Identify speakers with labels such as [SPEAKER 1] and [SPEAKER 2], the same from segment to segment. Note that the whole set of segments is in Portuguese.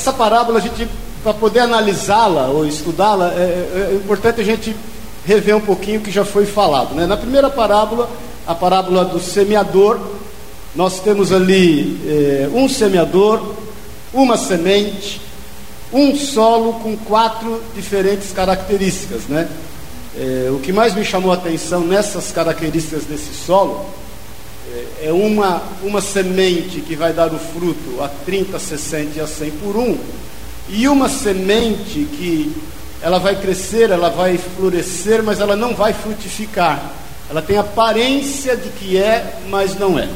[SPEAKER 1] essa parábola, a gente, para poder analisá-la ou estudá-la, é, é, é, importante a gente rever um pouquinho o que já foi falado. Né? Na primeira parábola, a parábola do semeador, nós temos ali é, um semeador, uma semente, um solo com quatro diferentes características, né? É, o que mais me chamou a atenção nessas características desse solo é, uma, uma semente que vai dar o fruto a 30, 60 e a 100 por um, e uma semente que ela vai crescer, ela vai florescer, mas ela não vai frutificar. Ela tem aparência de que é, mas não é.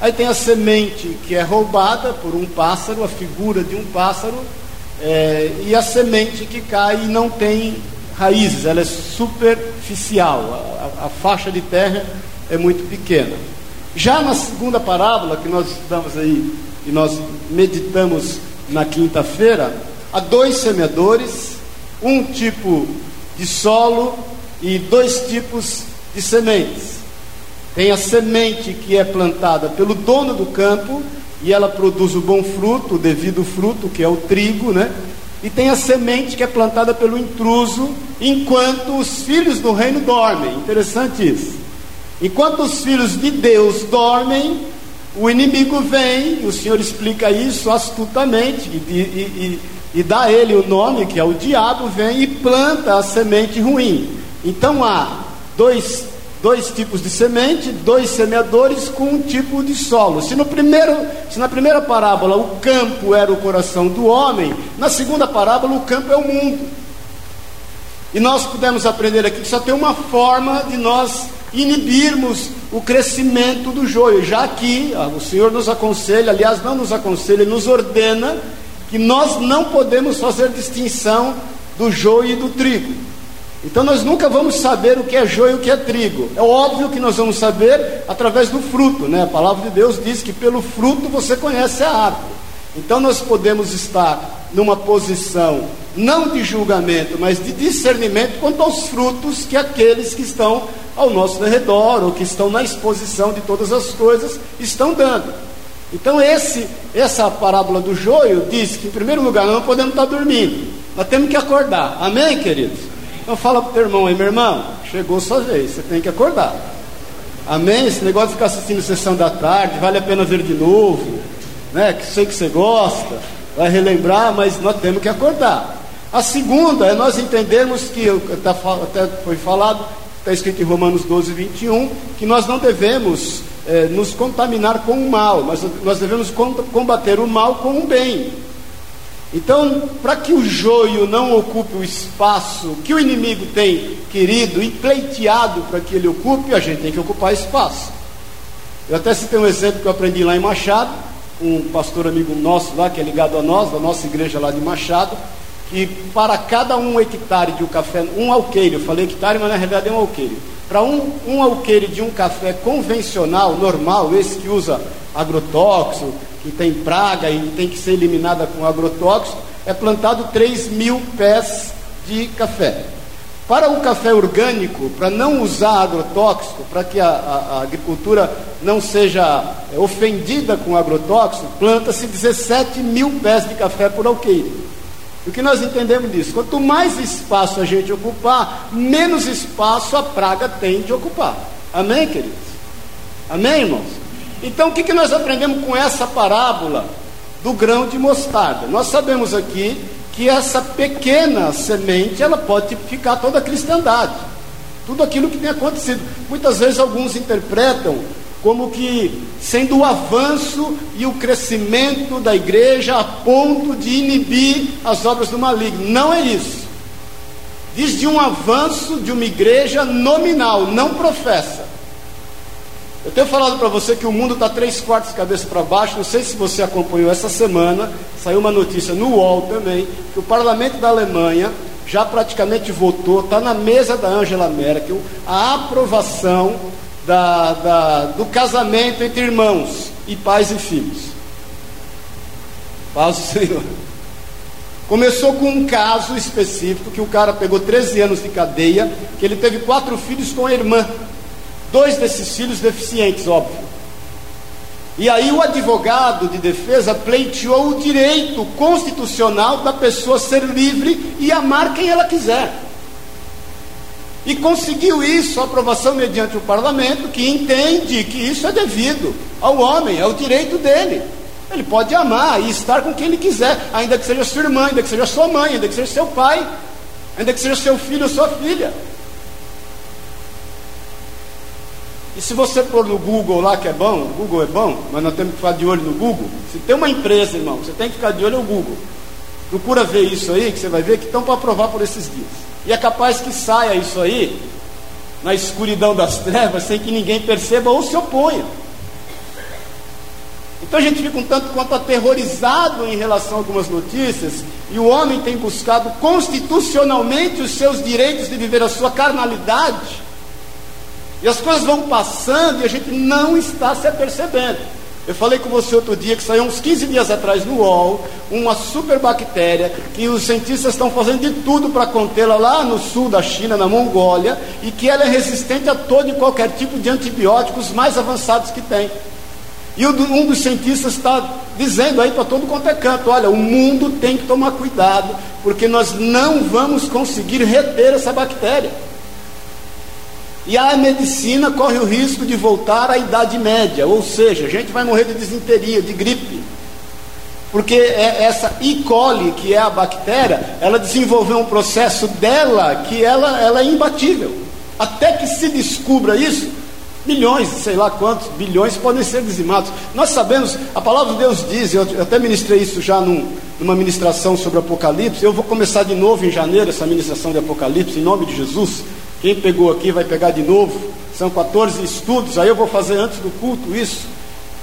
[SPEAKER 1] Aí tem a semente que é roubada por um pássaro, a figura de um pássaro, é, e a semente que cai e não tem raízes, ela é superficial, a, a, faixa de terra é muito pequena. Já na segunda parábola que nós estudamos aí e nós meditamos na quinta-feira, há dois semeadores, um tipo de solo e dois tipos de sementes. Tem a semente que é plantada pelo dono do campo e ela produz o bom fruto, o devido fruto, que é o trigo, né? E tem a semente que é plantada pelo intruso, enquanto os filhos do reino dormem. Interessante isso. Enquanto os filhos de Deus dormem, o inimigo vem, e o Senhor explica isso astutamente, e, e, e, e dá a ele o nome, que é o diabo, vem e planta a semente ruim. Então há dois dois tipos de semente, dois semeadores com um tipo de solo. Se, no primeiro, se na primeira parábola o campo era o coração do homem, na segunda parábola o campo é o mundo. E nós pudemos aprender aqui que só tem uma forma de nós inibirmos o crescimento do joio. Já aqui, o Senhor nos aconselha, aliás, não nos aconselha, Ele nos ordena que nós não podemos fazer distinção do joio e do trigo. Então nós nunca vamos saber o que é joio e o que é trigo. É óbvio que nós vamos saber através do fruto, né? A palavra de Deus diz que pelo fruto você conhece a árvore. Então nós podemos estar numa posição não de julgamento, mas de discernimento quanto aos frutos que aqueles que estão ao nosso redor ou que estão na exposição de todas as coisas estão dando. Então esse essa parábola do joio diz que em primeiro lugar não podemos estar dormindo. Nós temos que acordar. Amém, queridos? Então fala para o teu irmão aí, meu irmão, chegou sua vez, você tem que acordar. Amém? Esse negócio de ficar assistindo sessão da tarde, vale a pena ver de novo, né? Que sei que você gosta, vai relembrar, mas nós temos que acordar. A segunda é nós entendermos que, tá até foi falado, está escrito em Romanos 12, 21, que nós não devemos é, nos contaminar com o mal, mas nós devemos combater o mal com o bem. Então, para que o joio não ocupe o espaço que o inimigo tem querido e pleiteado para que ele ocupe, a gente tem que ocupar espaço. Eu até citei um exemplo que eu aprendi lá em Machado, um pastor amigo nosso lá, que é ligado a nós, da nossa igreja lá de Machado, que para cada um hectare de um café, um alqueire, eu falei hectare, mas na realidade é um alqueire. Para um, um alqueire de um café convencional, normal, esse que usa agrotóxico, que tem praga e tem que ser eliminada com agrotóxico, é plantado 3 mil pés de café. Para o café orgânico, para não usar agrotóxico, para que a, a, a, agricultura não seja é, ofendida com agrotóxico, planta-se 17 mil pés de café por alqueire. O que nós entendemos disso? Quanto mais espaço a gente ocupar, menos espaço a praga tem de ocupar. Amém, queridos? Amém, irmãos? Então, o que, que nós aprendemos com essa parábola do grão de mostarda? Nós sabemos aqui que essa pequena semente ela pode tipificar toda a cristandade, tudo aquilo que tem acontecido. Muitas vezes alguns interpretam como que sendo o avanço e o crescimento da igreja a ponto de inibir as obras do maligno. Não é isso. Diz de um avanço de uma igreja nominal, não professa. Eu tenho falado para você que o mundo está três quartos de cabeça para baixo. Não sei se você acompanhou essa semana. Saiu uma notícia no UOL também que o parlamento da Alemanha já praticamente votou, está na mesa da Angela Merkel, a aprovação da, da, do casamento entre irmãos e pais e filhos. Paz do Senhor. Começou com um caso específico que o cara pegou 13 anos de cadeia, que ele teve quatro filhos com a irmã. Dois desses filhos deficientes, óbvio. E aí o advogado de defesa pleiteou o direito constitucional da pessoa ser livre e amar quem ela quiser. E conseguiu isso, aprovação mediante o parlamento, que entende que isso é devido ao homem, é o direito dele. Ele pode amar e estar com quem ele quiser, ainda que seja sua irmã, ainda que seja sua mãe, ainda que seja seu pai, ainda que seja seu filho ou sua filha. E se você pôr no Google lá que é bom, o Google é bom, mas nós temos que ficar de olho no Google. Se tem uma empresa, irmão, você tem que ficar de olho no Google. Procura ver isso aí, que você vai ver que estão para aprovar por esses dias. E é capaz que saia isso aí na escuridão das trevas, sem que ninguém perceba ou se oponha. Então a gente fica um tanto quanto aterrorizado em relação a algumas notícias, e o homem tem buscado constitucionalmente os seus direitos de viver a sua carnalidade, e as coisas vão passando e a gente não está se apercebendo. Eu falei com você outro dia que saiu uns 15 dias atrás no UOL uma superbactéria que os cientistas estão fazendo de tudo para contê-la lá no sul da China, na Mongólia, e que ela é resistente a todo e qualquer tipo de antibióticos mais avançados que tem. E um dos cientistas está dizendo aí para todo quanto é canto: olha, o mundo tem que tomar cuidado, porque nós não vamos conseguir reter essa bactéria. E a medicina corre o risco de voltar à Idade Média, ou seja, a gente vai morrer de desinteria, de gripe. Porque é essa E. coli, que é a bactéria, ela desenvolveu um processo dela que ela, ela é imbatível. Até que se descubra isso, milhões, sei lá quantos, bilhões podem ser dizimados. Nós sabemos, a palavra de Deus diz, eu até ministrei isso já num, numa ministração sobre Apocalipse, eu vou começar de novo em janeiro essa ministração de Apocalipse, em nome de Jesus. Quem pegou aqui vai pegar de novo. São 14 estudos, aí eu vou fazer antes do culto isso.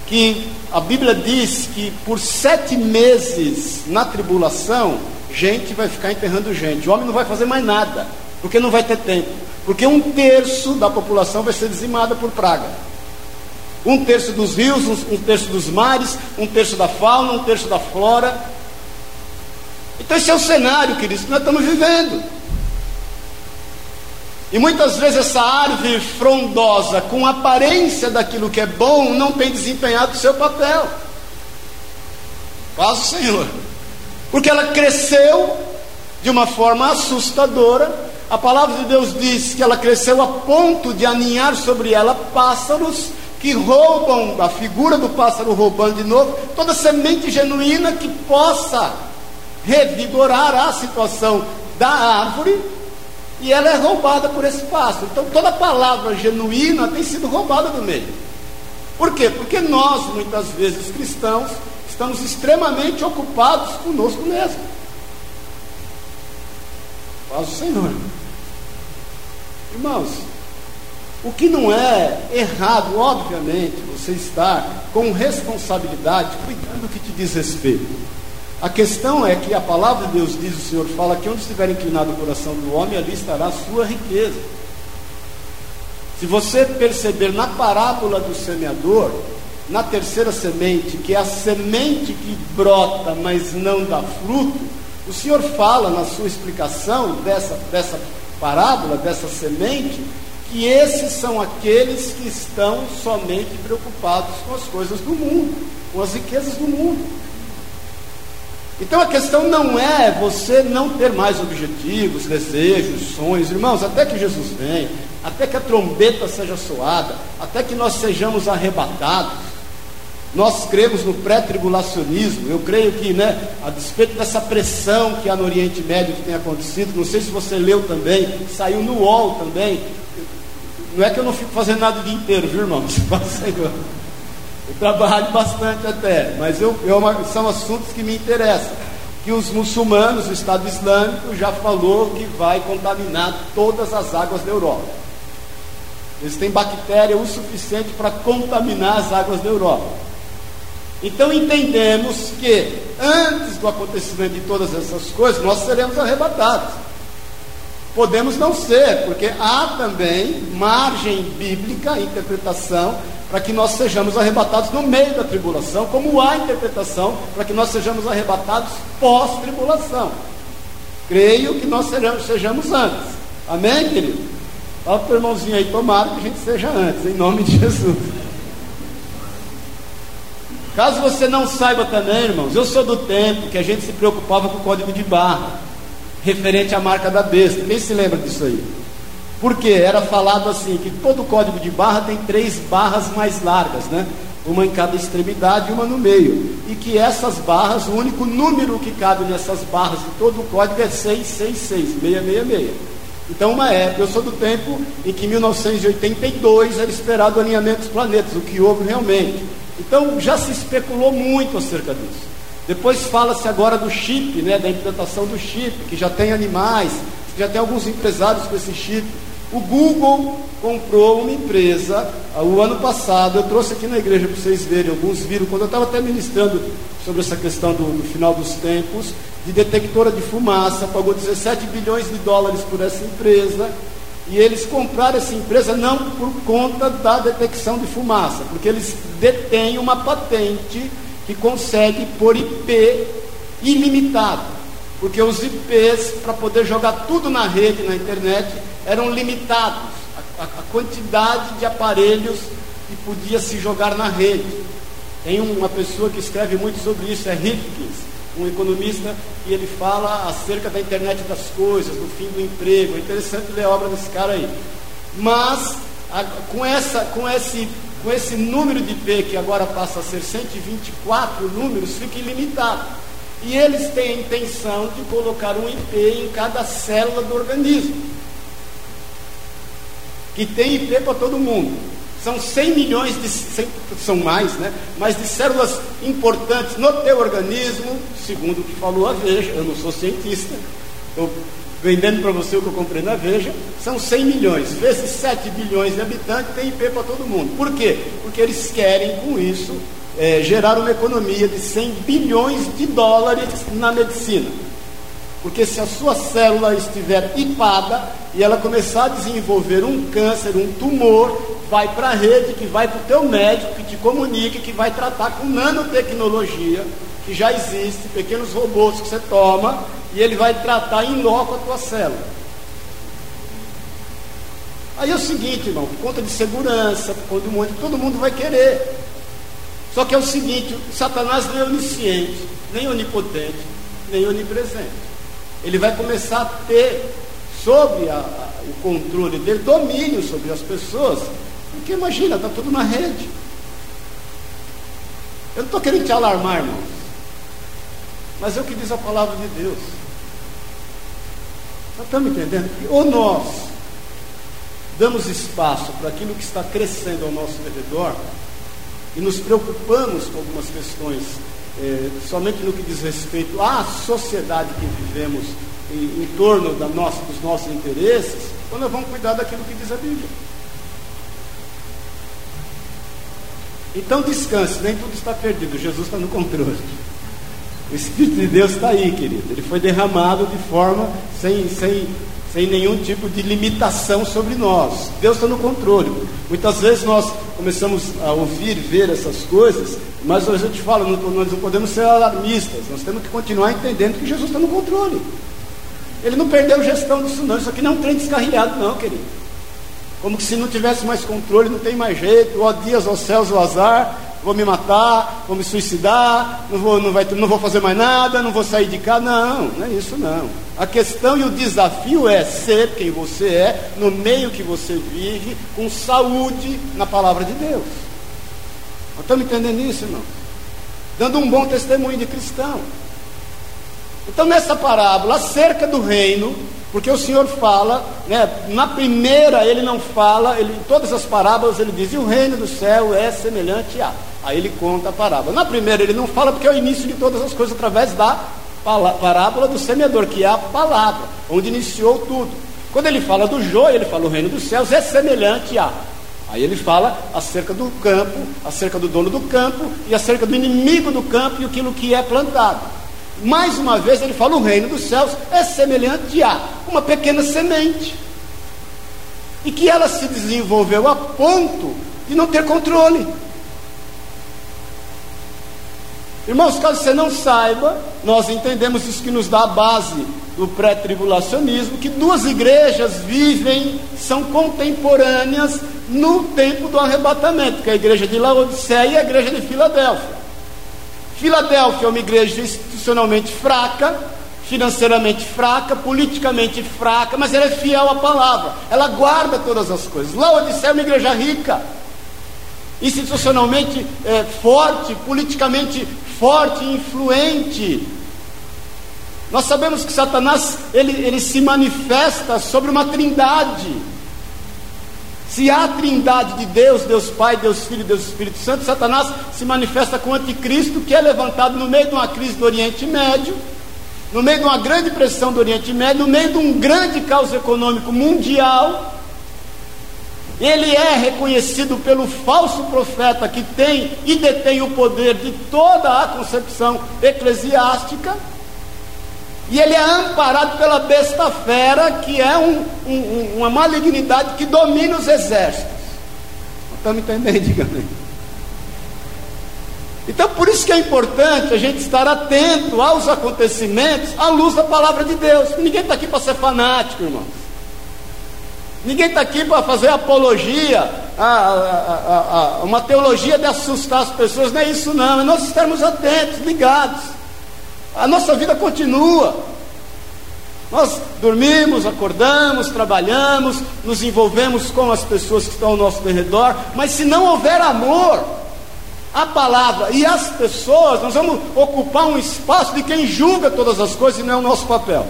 [SPEAKER 1] Que a Bíblia diz que por sete meses na tribulação, gente vai ficar enterrando gente. O homem não vai fazer mais nada, porque não vai ter tempo. Porque um terço da população vai ser dizimada por praga. Um terço dos rios, um terço dos mares, um terço da fauna, um terço da flora. Então esse é o cenário, queridos, que nós estamos vivendo. E muitas vezes essa árvore frondosa, com aparência daquilo que é bom, não tem desempenhado o seu papel. O Senhor. Porque ela cresceu de uma forma assustadora. A palavra de Deus diz que ela cresceu a ponto de aninhar sobre ela pássaros que roubam a figura do pássaro roubando de novo toda semente genuína que possa revigorar a situação da árvore e ela é roubada por esse pássaro. Então toda palavra genuína tem sido roubada do meio. Por quê? Porque nós, muitas vezes cristãos, estamos extremamente ocupados conosco mesmo. Faz o Senhor. Irmãos, o que não é errado, obviamente, você estar com responsabilidade, cuidando do que te diz respeito. A questão é que a palavra de Deus diz, o Senhor fala que onde estiver inclinado o coração do homem, ali estará a sua riqueza. Se você perceber na parábola do semeador, na terceira semente, que é a semente que brota, mas não dá fruto, o Senhor fala na sua explicação dessa, dessa parábola, dessa semente, que esses são aqueles que estão somente preocupados com as coisas do mundo, com as riquezas do mundo. Então a questão não é você não ter mais objetivos, desejos, sonhos, irmãos, até que Jesus venha, até que a trombeta seja soada, até que nós sejamos arrebatados. Nós cremos no pré-tribulacionismo. Eu creio que, né, a despeito dessa pressão que há no Oriente Médio que tem acontecido, não sei se você leu também, saiu no UOL também. Não é que eu não fico fazendo nada o dia inteiro, viu, irmãos? Senhor. Eu trabalho bastante até, mas eu, eu, são assuntos que me interessam. Que os muçulmanos, o Estado Islâmico, já falou que vai contaminar todas as águas da Europa. Eles têm bactéria o suficiente para contaminar as águas da Europa. Então entendemos que antes do acontecimento de todas essas coisas, nós seremos arrebatados. Podemos não ser, porque há também margem bíblica, interpretação, para que nós sejamos arrebatados no meio da tribulação, como há interpretação para que nós sejamos arrebatados pós-tribulação. Creio que nós sejamos, antes. Amém, querido? Fala para o irmãozinho aí, tomara que a gente seja antes, em nome de Jesus. Caso você não saiba também, irmãos, eu sou do tempo que a gente se preocupava com o código de barra, referente à marca da besta. Quem se lembra disso aí? Porque era falado assim, que todo código de barra tem três barras mais largas, né? Uma em cada extremidade e uma no meio. E que essas barras, o único número que cabe nessas barras de todo o código é 666, 666. Então, uma época, eu sou do tempo em que em 1982 era esperado o alinhamento dos planetas, o que houve realmente. Então já se especulou muito acerca disso. Depois fala-se agora do chip, né, da implantação do chip, que já tem animais, já tem alguns empresários com esse chip. O Google comprou uma empresa o ano passado, eu trouxe aqui na igreja para vocês verem, alguns viram, quando eu estava até ministrando sobre essa questão do, do, final dos tempos, de detectora de fumaça, pagou 17 bilhões de dólares por essa empresa, e eles compraram essa empresa não por conta da detecção de fumaça, porque eles detêm uma patente que consegue por IP ilimitado. Porque os IPs, para poder jogar tudo na rede, na internet, eram limitados. A, a, a quantidade de aparelhos que podia se jogar na rede. Tem uma pessoa que escreve muito sobre isso, é Hipkins um economista, e ele fala acerca da internet das coisas, do fim do emprego. É interessante ler a obra desse cara aí. Mas, a, com, essa, com, esse, com esse número de IP, que agora passa a ser 124 números, fica ilimitado. E eles têm a intenção de colocar um IP em cada célula do organismo. Que tem IP para todo mundo. São 100 milhões de, 100, são mais, né? Mas de células importantes no teu organismo, segundo o que falou a Veja, eu não sou cientista, estou vendendo para você o que eu comprei na Veja, são 100 milhões. Vezes 7 bilhões de habitantes, tem IP para todo mundo. Por quê? Porque eles querem, com isso, é, gerar uma economia de 100 bilhões de dólares na medicina. Porque se a sua célula estiver ipada e ela começar a desenvolver um câncer, um tumor, vai para a rede, que vai para o teu médico, que te comunica, que vai tratar com nanotecnologia, que já existe, pequenos robôs que você toma, e ele vai tratar em loco a tua célula. Aí é o seguinte, irmão, por conta de segurança, por conta um monte, todo mundo vai querer. Só que é o seguinte, Satanás não é onisciente, nem onipotente, nem onipresente ele vai começar a ter sobre a, a, o controle dele, domínio sobre as pessoas, porque imagina, está tudo na rede. Eu não estou querendo te alarmar, irmãos, mas é o que diz a palavra de Deus. Nós estamos entendendo? Ou nós damos espaço para aquilo que está crescendo ao nosso redor e nos preocupamos com algumas questões é, somente no que diz respeito à sociedade que vivemos em, em torno da nossa, dos nossos interesses, então nós vamos cuidar daquilo que diz a Bíblia. Então descanse, nem tudo está perdido, Jesus está no controle. O Espírito de Deus está aí, querido. Ele foi derramado de forma sem, sem, sem nenhum tipo de limitação sobre nós. Deus está no controle. Muitas vezes nós começamos a ouvir, ver essas coisas, mas hoje eu te falo, nós não podemos ser alarmistas, nós temos que continuar entendendo que Jesus está no controle. Ele não perdeu gestão disso não, isso aqui não é um trem descarrilhado não, querido. Como que se não tivesse mais controle, não tem mais jeito, ó dias, ó céus, o azar, vou me matar, vou me suicidar, não vou, não, vai, não vou fazer mais nada, não vou sair de casa. Não, não é isso não. A questão e o desafio é ser quem você é, no meio que você vive, com saúde na palavra de Deus. Estamos entendendo isso, irmão? Dando um bom testemunho de cristão. Então, nessa parábola, acerca do reino, porque o Senhor fala, né, na primeira ele não fala, ele, em todas as parábolas ele diz, e o reino do céu é semelhante a. Aí ele conta a parábola. Na primeira ele não fala porque é o início de todas as coisas através da parábola do semeador, que é a palavra, onde iniciou tudo. Quando ele fala do joio, ele fala o reino dos céus é semelhante a. Aí ele fala acerca do campo, acerca do dono do campo e acerca do inimigo do campo e aquilo que é plantado. Mais uma vez ele fala: o reino dos céus é semelhante a uma pequena semente. E que ela se desenvolveu a ponto de não ter controle. Irmãos, caso você não saiba, nós entendemos isso que nos dá a base do pré-tribulacionismo, que duas igrejas vivem, são contemporâneas no tempo do arrebatamento, que é a igreja de Laodiceia e a igreja de Filadélfia. Filadélfia é uma igreja institucionalmente fraca, financeiramente fraca, politicamente fraca, mas ela é fiel à palavra, ela guarda todas as coisas. Laodicea é uma igreja rica, institucionalmente é, forte, politicamente forte, influente. Nós sabemos que Satanás ele, ele se manifesta sobre uma trindade. Se há trindade de Deus, Deus Pai, Deus Filho e Deus Espírito Santo, Satanás se manifesta com o anticristo que é levantado no meio de uma crise do Oriente Médio, no meio de uma grande pressão do Oriente Médio, no meio de um grande caos econômico mundial. Ele é reconhecido pelo falso profeta que tem e detém o poder de toda a concepção eclesiástica. E ele é amparado pela besta fera, que é um, um, uma malignidade que domina os exércitos. Estamos entendendo, diga amém. Então, por isso que é importante a gente estar atento aos acontecimentos à luz da palavra de Deus. Ninguém está aqui para ser fanático, irmãos. Ninguém está aqui para fazer apologia, a, a, a, uma teologia de assustar as pessoas. Não é isso, não. Nós estarmos atentos, ligados. A nossa vida continua. Nós dormimos, acordamos, trabalhamos, nos envolvemos com as pessoas que estão ao nosso redor, mas se não houver amor, a palavra e as pessoas, nós vamos ocupar um espaço de quem julga todas as coisas e não é o nosso papel.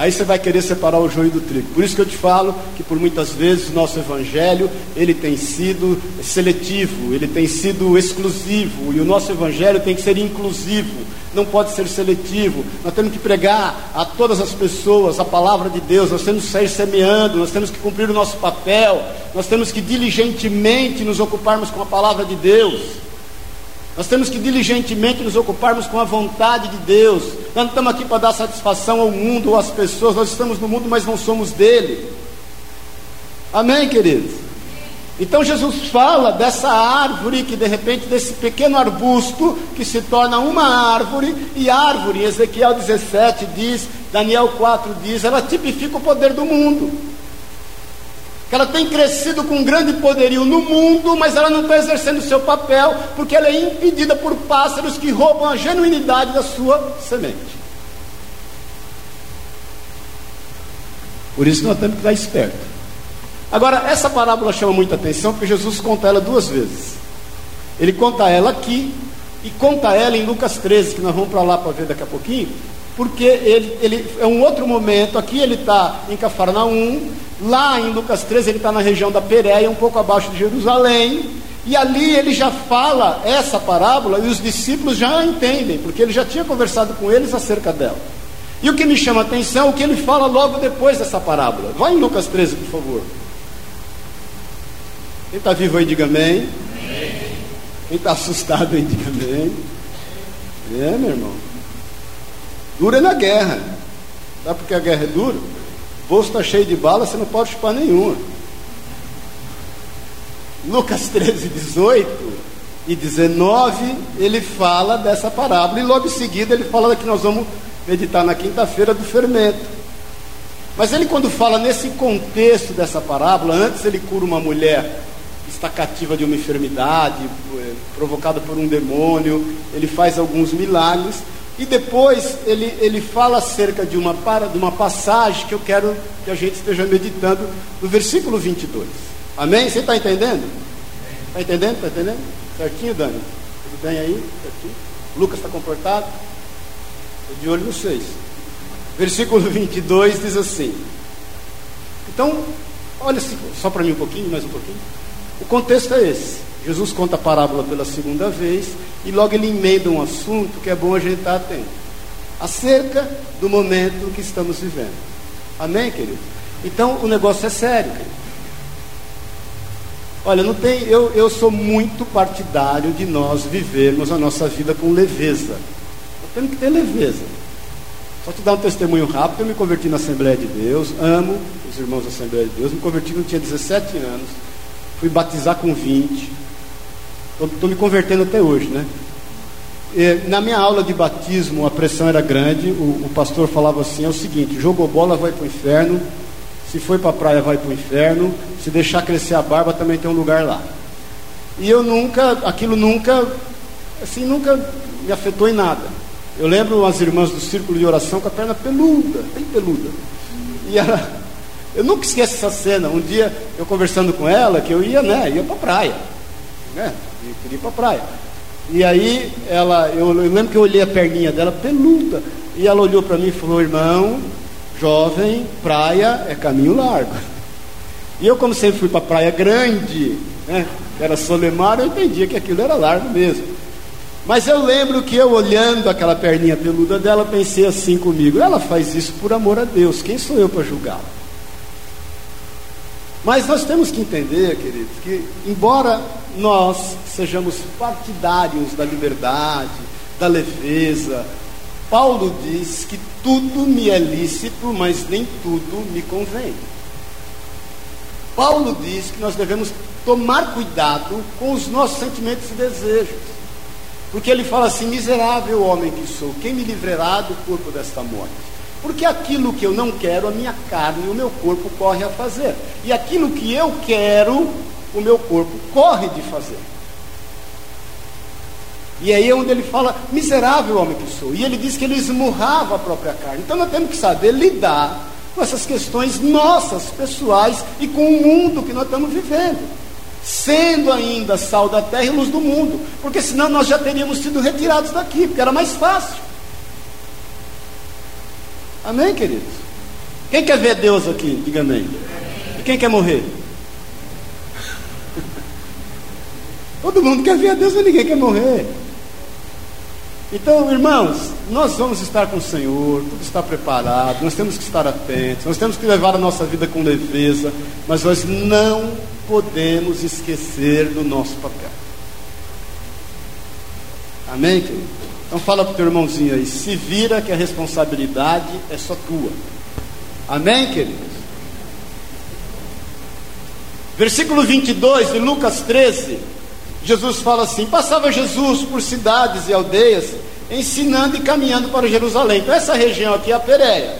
[SPEAKER 1] Aí você vai querer separar o joio do trigo. Por isso que eu te falo que por muitas vezes o nosso evangelho, ele tem sido seletivo, ele tem sido exclusivo, e o nosso evangelho tem que ser inclusivo, não pode ser seletivo. Nós temos que pregar a todas as pessoas a palavra de Deus, nós temos que sair semeando, nós temos que cumprir o nosso papel, nós temos que diligentemente nos ocuparmos com a palavra de Deus. Nós temos que diligentemente nos ocuparmos com a vontade de Deus. Nós não estamos aqui para dar satisfação ao mundo ou às pessoas. Nós estamos no mundo, mas não somos dele. Amém, queridos? Então Jesus fala dessa árvore que de repente, desse pequeno arbusto que se torna uma árvore, e árvore, Ezequiel 17 diz, Daniel 4 diz, ela tipifica o poder do mundo que ela tem crescido com grande poderio no mundo, mas ela não está exercendo o seu papel, porque ela é impedida por pássaros que roubam a genuinidade da sua semente. Por isso nós temos que estar esperto. Agora, essa parábola chama muita atenção, porque Jesus conta ela duas vezes. Ele conta ela aqui e conta ela em Lucas 13, que nós vamos para lá para ver daqui a pouquinho, porque ele, ele é um outro momento. Aqui ele está em Cafarnaum, Lá em Lucas 13, ele está na região da Pérea, um pouco abaixo de Jerusalém, e ali ele já fala essa parábola e os discípulos já a entendem, porque ele já tinha conversado com eles acerca dela. E o que me chama a atenção é o que ele fala logo depois dessa parábola. Vai em Lucas 13, por favor. Quem está vivo aí, diga amém. Quem está assustado aí, diga amém. É, meu irmão. Dura é na guerra. Sabe porque a guerra é dura? bolso está cheio de bala, você não pode chupar nenhuma. Lucas 13, 18 e 19, ele fala dessa parábola, e logo em seguida ele fala que nós vamos meditar na quinta-feira do fermento. Mas ele, quando fala nesse contexto dessa parábola, antes ele cura uma mulher que está cativa de uma enfermidade, eh, provocada por um demônio, ele faz alguns milagres, e depois ele, ele fala acerca de uma, de uma passagem que eu quero que a gente esteja meditando no versículo 22. Amém? Você está entendendo? Está entendendo? Está entendendo? Certinho, Dani? Tudo bem aí? Certinho? Lucas está comportado? Estou de olho nos seis. Versículo 22 diz assim. Então, olha só para mim um pouquinho, mais um pouquinho. O contexto é esse. Jesus conta a parábola pela segunda vez e logo ele emenda um assunto que é bom a gente estar atento. Acerca do momento que estamos vivendo. Amém, querido? Então o negócio é sério, querido. Olha, não tem, eu, eu sou muito partidário de nós vivermos a nossa vida com leveza. Nós temos que ter leveza. Só te dar um testemunho rápido, eu me converti na Assembleia de Deus, amo os irmãos da Assembleia de Deus, me converti quando tinha 17 anos, fui batizar com 20, Estou me convertendo até hoje, né? E, na minha aula de batismo, a pressão era grande. O, o pastor falava assim: é o seguinte, jogou bola, vai para o inferno. Se foi para a praia, vai para o inferno. Se deixar crescer a barba, também tem um lugar lá. E eu nunca, aquilo nunca assim, nunca me afetou em nada. Eu lembro umas irmãs do círculo de oração com a perna peluda, bem peluda. E ela, eu nunca esqueço essa cena. Um dia eu conversando com ela, que eu ia, né, ia para praia, né, eu queria ir para praia. E aí ela, eu, eu lembro que eu olhei a perninha dela peluda, e ela olhou para mim e falou: "Irmão, jovem, praia é caminho largo". E eu, como sempre fui para praia grande, né, era Solemar, eu entendia que aquilo era largo mesmo. Mas eu lembro que eu olhando aquela perninha peluda dela, pensei assim comigo: ela faz isso por amor a Deus, quem sou eu para julgá-la? Mas nós temos que entender, queridos, que embora nós sejamos partidários da liberdade, da leveza, Paulo diz que tudo me é lícito, mas nem tudo me convém. Paulo diz que nós devemos tomar cuidado com os nossos sentimentos e desejos. Porque ele fala assim: miserável homem que sou, quem me livrará do corpo desta morte? Porque aquilo que eu não quero, a minha carne e o meu corpo corre a fazer. E aquilo que eu quero, o meu corpo corre de fazer. E aí é onde ele fala, miserável homem que sou. E ele diz que ele esmurrava a própria carne. Então nós temos que saber lidar com essas questões nossas, pessoais, e com o mundo que nós estamos vivendo. Sendo ainda sal da terra e luz do mundo. Porque senão nós já teríamos sido retirados daqui, porque era mais fácil. Amém, queridos? Quem quer ver Deus aqui? Diga amém. E quem quer morrer? Todo mundo quer ver a Deus, mas ninguém quer morrer. Então, irmãos, nós vamos estar com o Senhor, tudo está preparado, nós temos que estar atentos, nós temos que levar a nossa vida com leveza, mas nós não podemos esquecer do nosso papel. Amém, querido? Então fala para o teu irmãozinho aí, se vira que a responsabilidade é só tua. Amém, queridos? Versículo 22 de Lucas 13. Jesus fala assim: passava Jesus por cidades e aldeias, ensinando e caminhando para Jerusalém. Então, essa região aqui é a Pérea.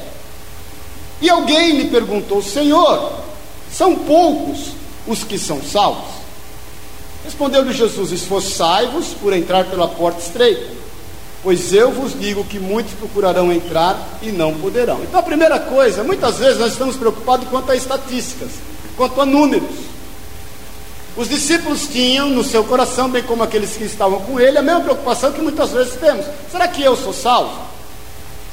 [SPEAKER 1] E alguém me perguntou: Senhor, são poucos os que são salvos? Respondeu-lhe Jesus: Esforçai-vos por entrar pela porta estreita, pois eu vos digo que muitos procurarão entrar e não poderão. Então, a primeira coisa, muitas vezes nós estamos preocupados quanto a estatísticas, quanto a números. Os discípulos tinham no seu coração, bem como aqueles que estavam com ele, a mesma preocupação que muitas vezes temos: será que eu sou salvo?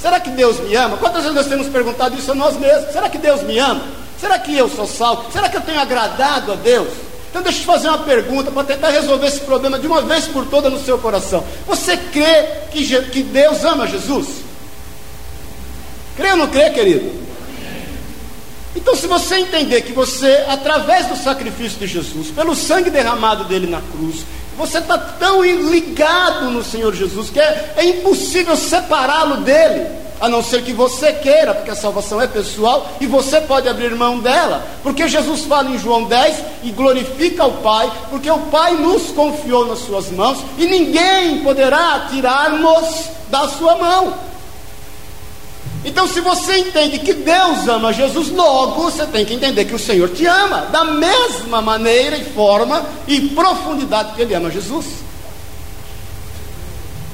[SPEAKER 1] Será que Deus me ama? Quantas vezes nós temos perguntado isso a nós mesmos? Será que Deus me ama? Será que eu sou salvo? Será que eu tenho agradado a Deus? Então deixa eu te fazer uma pergunta para tentar resolver esse problema de uma vez por toda no seu coração. Você crê que, que Deus ama Jesus? Crê ou não crê, querido? Então, se você entender que você, através do sacrifício de Jesus, pelo sangue derramado dele na cruz, você está tão ligado no Senhor Jesus que é, é impossível separá-lo dele, a não ser que você queira, porque a salvação é pessoal e você pode abrir mão dela, porque Jesus fala em João 10 e glorifica o Pai, porque o Pai nos confiou nas suas mãos e ninguém poderá tirar-nos da sua mão. Então, se você entende que Deus ama Jesus, logo você tem que entender que o Senhor te ama, da mesma maneira e forma e profundidade que Ele ama Jesus.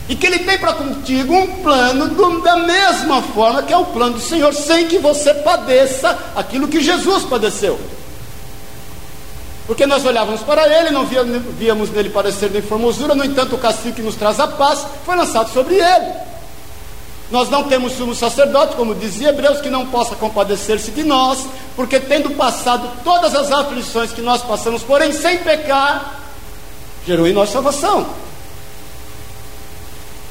[SPEAKER 1] E que Ele tem para contigo um plano do, da mesma forma que é o plano do Senhor, sem que você padeça aquilo que Jesus padeceu. Porque nós olhávamos para Ele, não víamos nele parecer de formosura, no entanto, o castigo que nos traz a paz foi lançado sobre Ele. Nós não temos sumo sacerdote, como dizia Hebreus, que não possa compadecer-se de nós, porque tendo passado todas as aflições que nós passamos, porém sem pecar, gerou em nós salvação.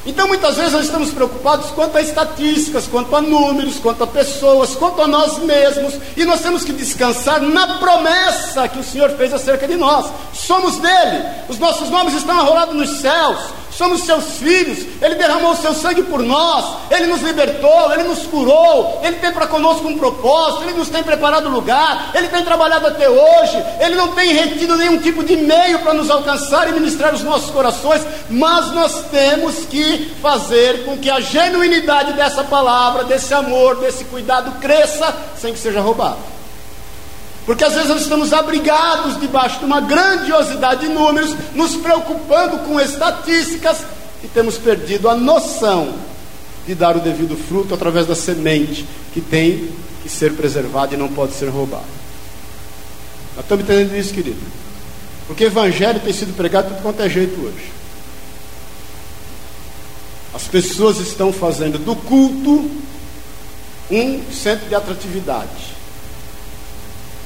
[SPEAKER 1] Então muitas vezes nós estamos preocupados quanto a estatísticas, quanto a números, quanto a pessoas, quanto a nós mesmos, e nós temos que descansar na promessa que o Senhor fez acerca de nós. Somos dele, os nossos nomes estão arrolados nos céus, somos seus filhos, Ele derramou o seu sangue por nós, Ele nos libertou, Ele nos curou, Ele tem para conosco um propósito, Ele nos tem preparado lugar, Ele tem trabalhado até hoje, Ele não tem retido nenhum tipo de meio para nos alcançar e ministrar os nossos corações, mas nós temos que fazer com que a genuinidade dessa palavra, desse amor, desse cuidado cresça sem que seja roubado. Porque às vezes nós estamos abrigados debaixo de uma grandiosidade de números, nos preocupando com estatísticas e temos perdido a noção de dar o devido fruto através da semente que tem que ser preservada e não pode ser roubada. Nós estamos entendendo isso, querido? Porque o evangelho tem sido pregado de tudo quanto é jeito hoje. As pessoas estão fazendo do culto um centro de atratividade.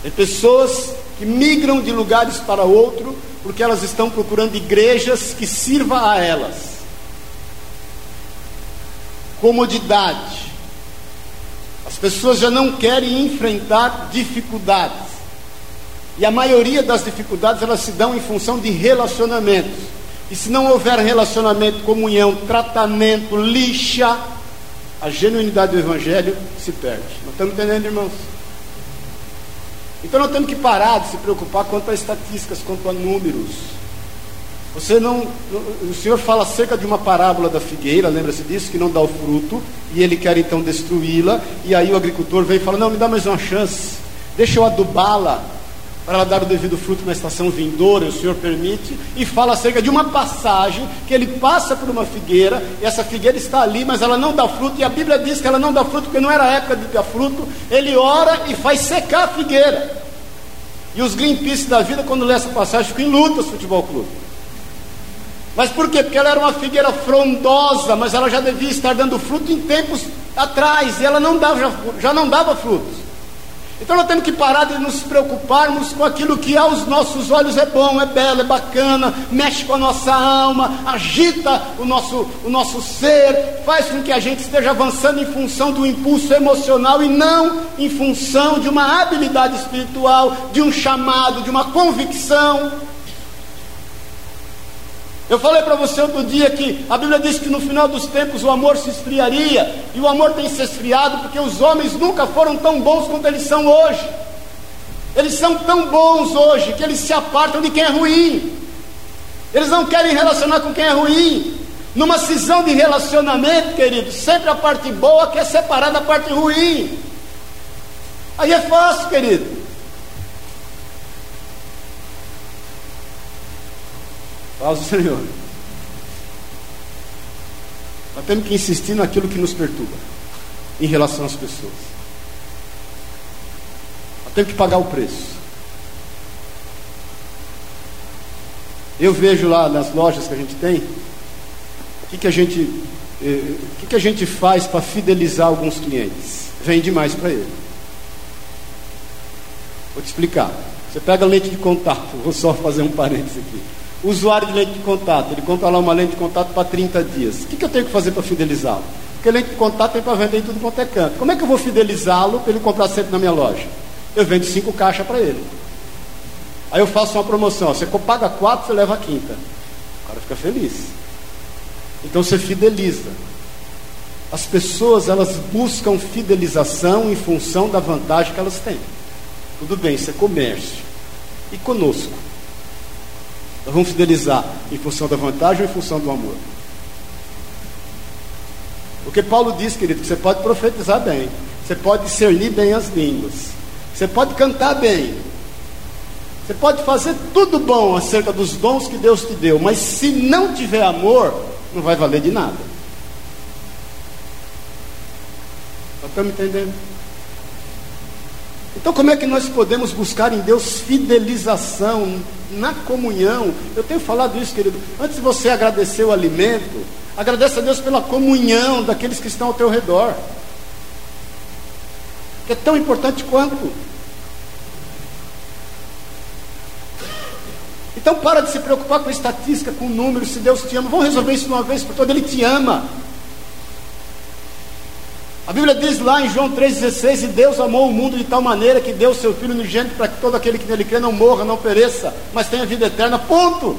[SPEAKER 1] Tem pessoas que migram de lugares para outro porque elas estão procurando igrejas que sirva a elas. Comodidade. As pessoas já não querem enfrentar dificuldades. E a maioria das dificuldades elas se dão em função de relacionamentos. E se não houver relacionamento, comunhão, tratamento, lixa, a genuinidade do Evangelho se perde. Não estamos entendendo, irmãos? Então nós temos que parar de se preocupar quanto a estatísticas, quanto a números. Você não. O Senhor fala acerca de uma parábola da figueira, lembra-se disso, que não dá o fruto, e ele quer então destruí-la, e aí o agricultor vem e fala: Não, me dá mais uma chance, deixa eu adubá-la, para ela dar o devido fruto na estação vindoura, o Senhor permite, e fala acerca de uma passagem que ele passa por uma figueira, e essa figueira está ali, mas ela não dá fruto, e a Bíblia diz que ela não dá fruto porque não era época de dar fruto. Ele ora e faz secar a figueira. E os Greenpeace da vida, quando lê essa passagem, ficam em lutas futebol clube. Mas por quê? Porque ela era uma figueira frondosa, mas ela já devia estar dando fruto em tempos atrás, e ela não dava, já não dava frutos. Então nós temos que parar de nos preocuparmos com aquilo que aos nossos olhos é bom, é belo, é bacana, mexe com a nossa alma, agita o nosso, o nosso ser, faz com que a gente esteja avançando em função do impulso emocional e não em função de uma habilidade espiritual, de um chamado, de uma convicção. Eu falei para você outro dia que a Bíblia diz que no final dos tempos o amor se esfriaria, e o amor tem se esfriado porque os homens nunca foram tão bons quanto eles são hoje. Eles são tão bons hoje que eles se apartam de quem é ruim. Eles não querem relacionar com quem é ruim. Numa cisão de relacionamento, querido, sempre a parte boa quer separar da parte ruim. Aí é fácil, querido. Paz do Senhor. Nós temos que insistir naquilo que nos perturba em relação às pessoas. Nós temos que pagar o preço. Eu vejo lá nas lojas que a gente tem, o que, que a gente, eh, o que, que a gente faz para fidelizar alguns clientes? Vende mais para ele. Vou te explicar. Você pega lente de contato, vou só fazer um parênteses aqui usuário de lente de contato, ele compra lá uma lente de contato para 30 dias. O que, que eu tenho que fazer para fidelizá-lo? Porque lente de contato tem para vender em tudo quanto é canto. Como é que eu vou fidelizá-lo para ele comprar sempre na minha loja? Eu vendo cinco caixas para ele. Aí eu faço uma promoção, você paga quatro, você leva a quinta. O cara fica feliz. Então você fideliza. As pessoas elas buscam fidelização em função da vantagem que elas têm. Tudo bem, isso é comércio. E conosco? Nós vamos fidelizar em função da vantagem ou em função do amor? Porque Paulo diz, querido, que você pode profetizar bem, você pode discernir bem as línguas, você pode cantar bem, você pode fazer tudo bom acerca dos dons que Deus te deu, mas se não tiver amor, não vai valer de nada. Nós estamos entendendo? Então, como é que nós podemos buscar em Deus fidelização na comunhão? Eu tenho falado isso, querido. Antes de você agradecer o alimento, agradeça a Deus pela comunhão daqueles que estão ao teu redor, que é tão importante quanto. Então, para de se preocupar com estatística, com números, se Deus te ama. Vamos resolver isso de uma vez por todas. Ele te ama. A Bíblia diz lá em João 3,16: E Deus amou o mundo de tal maneira que deu o seu Filho unigênito para que todo aquele que nele crê não morra, não pereça, mas tenha vida eterna. Ponto.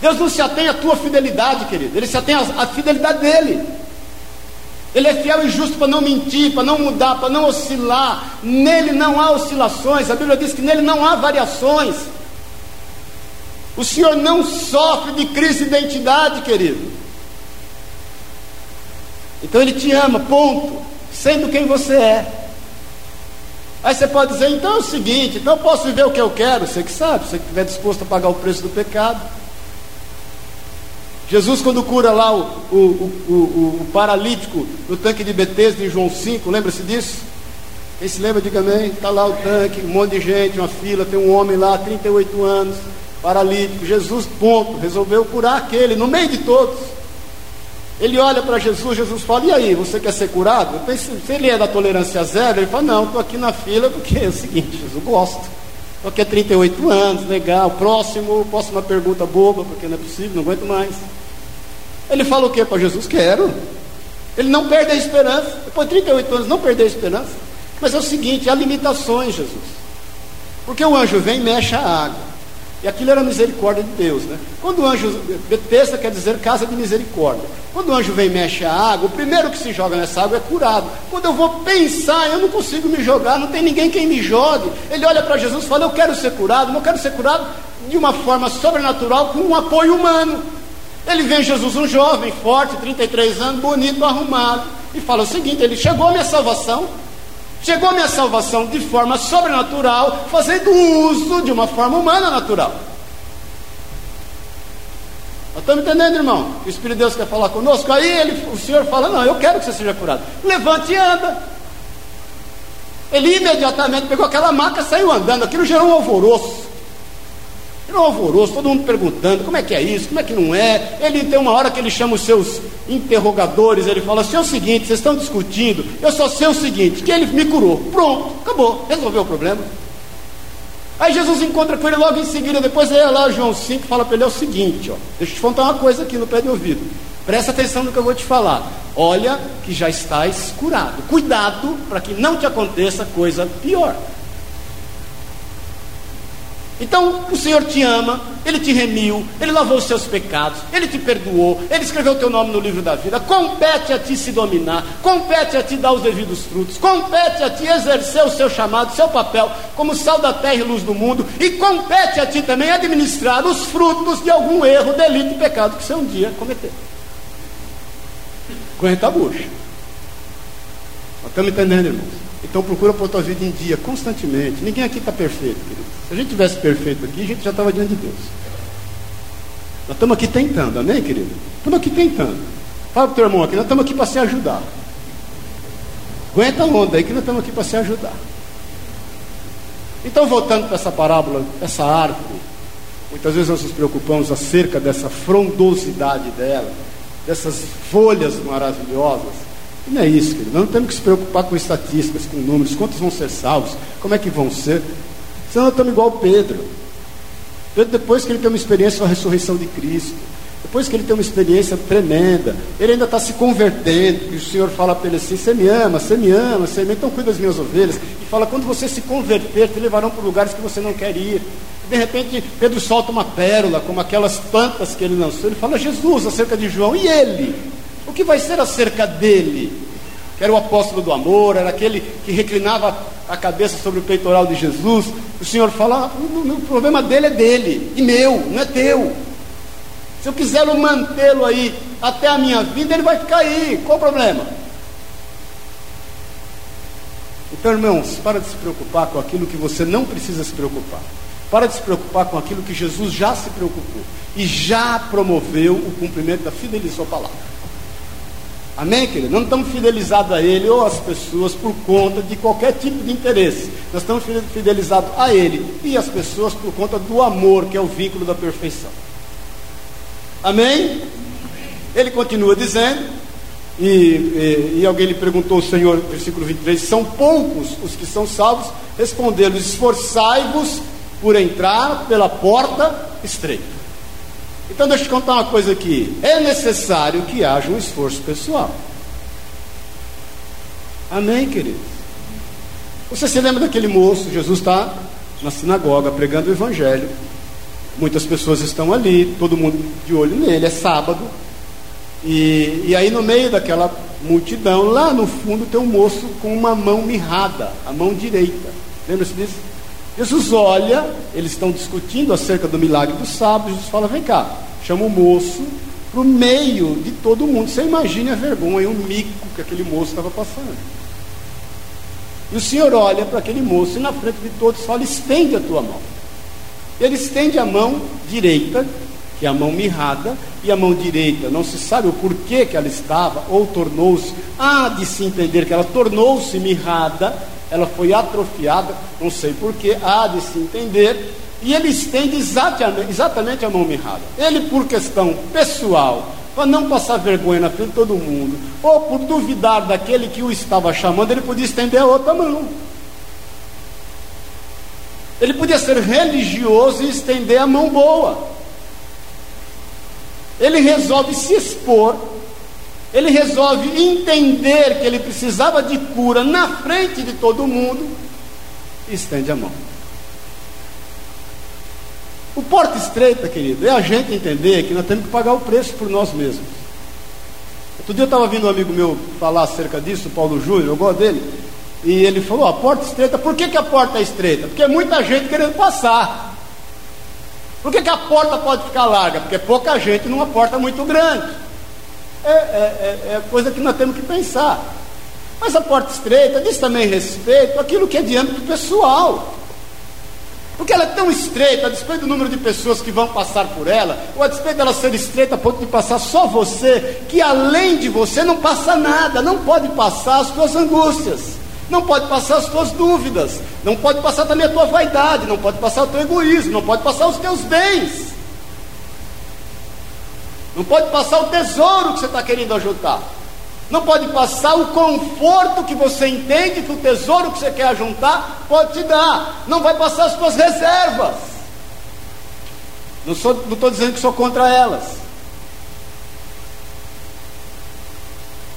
[SPEAKER 1] Deus não se atém à tua fidelidade, querido, ele se atém à fidelidade dele. Ele é fiel e justo para não mentir, para não mudar, para não oscilar. Nele não há oscilações. A Bíblia diz que nele não há variações. O Senhor não sofre de crise de identidade, querido. Então ele te ama, ponto. Sendo quem você é. Aí você pode dizer, então é o seguinte, então eu posso viver o que eu quero, você que sabe, você que estiver disposto a pagar o preço do pecado. Jesus, quando cura lá o, o, o, o paralítico no tanque de Betesda em João 5, lembra-se disso? Quem se lembra, diga amém. Está lá o tanque, um monte de gente, uma fila, tem um homem lá, 38 anos, paralítico. Jesus, ponto, resolveu curar aquele, no meio de todos. Ele olha para Jesus, Jesus fala: E aí, você quer ser curado? Se ele é da tolerância zero, ele fala: Não, estou aqui na fila porque é o seguinte, Jesus, gosto. Estou aqui há 38 anos, legal. Próximo, uma pergunta boba, porque não é possível, não aguento mais. Ele fala o que para Jesus? Quero. Ele não perde a esperança. Depois de 38 anos, não perdeu a esperança. Mas é o seguinte: há limitações, Jesus. Porque o anjo vem e mexe a água. E aquilo era misericórdia de Deus, né? Quando o anjo, Betesda quer dizer casa de misericórdia. Quando o anjo vem e mexe a água, o primeiro que se joga nessa água é curado. Quando eu vou pensar, eu não consigo me jogar, não tem ninguém quem me jogue. Ele olha para Jesus e fala: Eu quero ser curado, eu quero ser curado de uma forma sobrenatural, com um apoio humano. Ele vê Jesus, um jovem, forte, 33 anos, bonito, arrumado, e fala o seguinte: Ele chegou a minha salvação, Chegou a minha salvação de forma sobrenatural, fazendo uso de uma forma humana natural. Estamos entendendo, irmão? O Espírito de Deus quer falar conosco. Aí ele, o Senhor fala: Não, eu quero que você seja curado. Levante e anda. Ele imediatamente pegou aquela maca e saiu andando. Aquilo gerou um alvoroço. Era um alvoroço, todo mundo perguntando como é que é isso, como é que não é. Ele tem uma hora que ele chama os seus interrogadores, ele fala assim: é o seguinte, vocês estão discutindo, eu só sei o seguinte, que ele me curou. Pronto, acabou, resolveu o problema. Aí Jesus encontra com ele logo em seguida, depois é lá João 5 fala para ele é o seguinte, ó, deixa eu te contar uma coisa aqui no pé de ouvido. Presta atenção no que eu vou te falar. Olha que já estás curado. Cuidado para que não te aconteça coisa pior. Então o Senhor te ama, Ele te remiu, Ele lavou os seus pecados, Ele te perdoou, Ele escreveu o teu nome no livro da vida. Compete a ti se dominar, compete a ti dar os devidos frutos, compete a ti exercer o seu chamado, seu papel como sal da terra e luz do mundo, e compete a ti também administrar os frutos de algum erro, delito e pecado que você um dia cometeu. Correnta a bucha. Estamos entendendo, irmãos? Então procura pôr tua vida em dia constantemente. Ninguém aqui está perfeito, querido. Se a gente tivesse perfeito aqui, a gente já estava diante de Deus. Nós estamos aqui tentando, amém, querido? Estamos aqui tentando. Fala teu irmão aqui, nós estamos aqui para se ajudar. Aguenta a onda aí que nós estamos aqui para se ajudar. Então, voltando para essa parábola, essa árvore, muitas vezes nós nos preocupamos acerca dessa frondosidade dela, dessas folhas maravilhosas. E não é isso, querido. Nós não temos que se preocupar com estatísticas, com números, quantos vão ser salvos, como é que vão ser. Senão nós estamos igual Pedro. Pedro, depois que ele tem uma experiência com a ressurreição de Cristo, depois que ele tem uma experiência tremenda, ele ainda está se convertendo, e o Senhor fala para ele assim, você me ama, você me ama, você me ama, então cuida das minhas ovelhas, e fala, quando você se converter, te levarão para lugares que você não quer ir. De repente, Pedro solta uma pérola, como aquelas plantas que ele lançou, ele fala, Jesus, acerca de João, e ele? O que vai ser acerca dele? Que era o apóstolo do amor, era aquele que reclinava a cabeça sobre o peitoral de Jesus. O Senhor fala: o, problema dele é dele, e meu, não é teu. Se eu quiser mantê-lo aí até a minha vida, ele vai ficar aí. Qual o problema? Então, irmãos, para de se preocupar com aquilo que você não precisa se preocupar. Para de se preocupar com aquilo que Jesus já se preocupou e já promoveu o cumprimento da fidelidade de sua palavra. Amém, querido? Não estamos fidelizados a Ele ou às pessoas por conta de qualquer tipo de interesse. Nós estamos fidelizados a Ele e às pessoas por conta do amor, que é o vínculo da perfeição. Amém? Ele continua dizendo, e, e, e alguém lhe perguntou ao Senhor, versículo 23, são poucos os que são salvos? Respondeu-lhes, esforçai-vos por entrar pela porta estreita. Então deixa eu te contar uma coisa aqui. É necessário que haja um esforço pessoal. Amém, queridos? Você se lembra daquele moço? Jesus está na sinagoga pregando o evangelho. Muitas pessoas estão ali, todo mundo de olho nele, é sábado. E, e aí no meio daquela multidão, lá no fundo tem um moço com uma mão mirrada, a mão direita. Lembra-se disso? Jesus olha, eles estão discutindo acerca do milagre do sábado. Jesus fala: vem cá, chama o moço para o meio de todo mundo. Você imagine a vergonha, o mico que aquele moço estava passando. E o Senhor olha para aquele moço e na frente de todos fala: estende a tua mão. Ele estende a mão direita, que é a mão mirrada, e a mão direita, não se sabe o porquê que ela estava, ou tornou-se, há de se entender que ela tornou-se mirrada, ela foi atrofiada, não sei porquê, há de se entender, e ele estende exatamente, exatamente a mão mirrada. Ele, por questão pessoal, para não passar vergonha na frente de todo mundo, ou por duvidar daquele que o estava chamando, ele podia estender a outra mão. Ele podia ser religioso e estender a mão boa. Ele resolve se expor, ele resolve entender que ele precisava de cura na frente de todo mundo e estende a mão. O porta estreita, querido, é a gente entender que nós temos que pagar o preço por nós mesmos. Outro dia eu estava ouvindo um amigo meu falar acerca disso, Paulo Júnior, eu gosto dele, e ele falou: a porta estreita, por que, que a porta é estreita? Porque é muita gente querendo passar. Por que, que a porta pode ficar larga? Porque é pouca gente numa porta muito grande. É, é, é, é coisa que nós temos que pensar. Mas a porta estreita diz também respeito àquilo que é de âmbito pessoal. Porque ela é tão estreita, a despeito do número de pessoas que vão passar por ela, ou a despeito dela ser estreita a ponto de passar só você, que além de você não passa nada, não pode passar as suas angústias, não pode passar as suas dúvidas, não pode passar também a tua vaidade, não pode passar o teu egoísmo, não pode passar os teus bens, não pode passar o tesouro que você está querendo ajudar. Não pode passar o conforto que você entende que o tesouro que você quer juntar pode te dar. Não vai passar as suas reservas. Não estou dizendo que sou contra elas.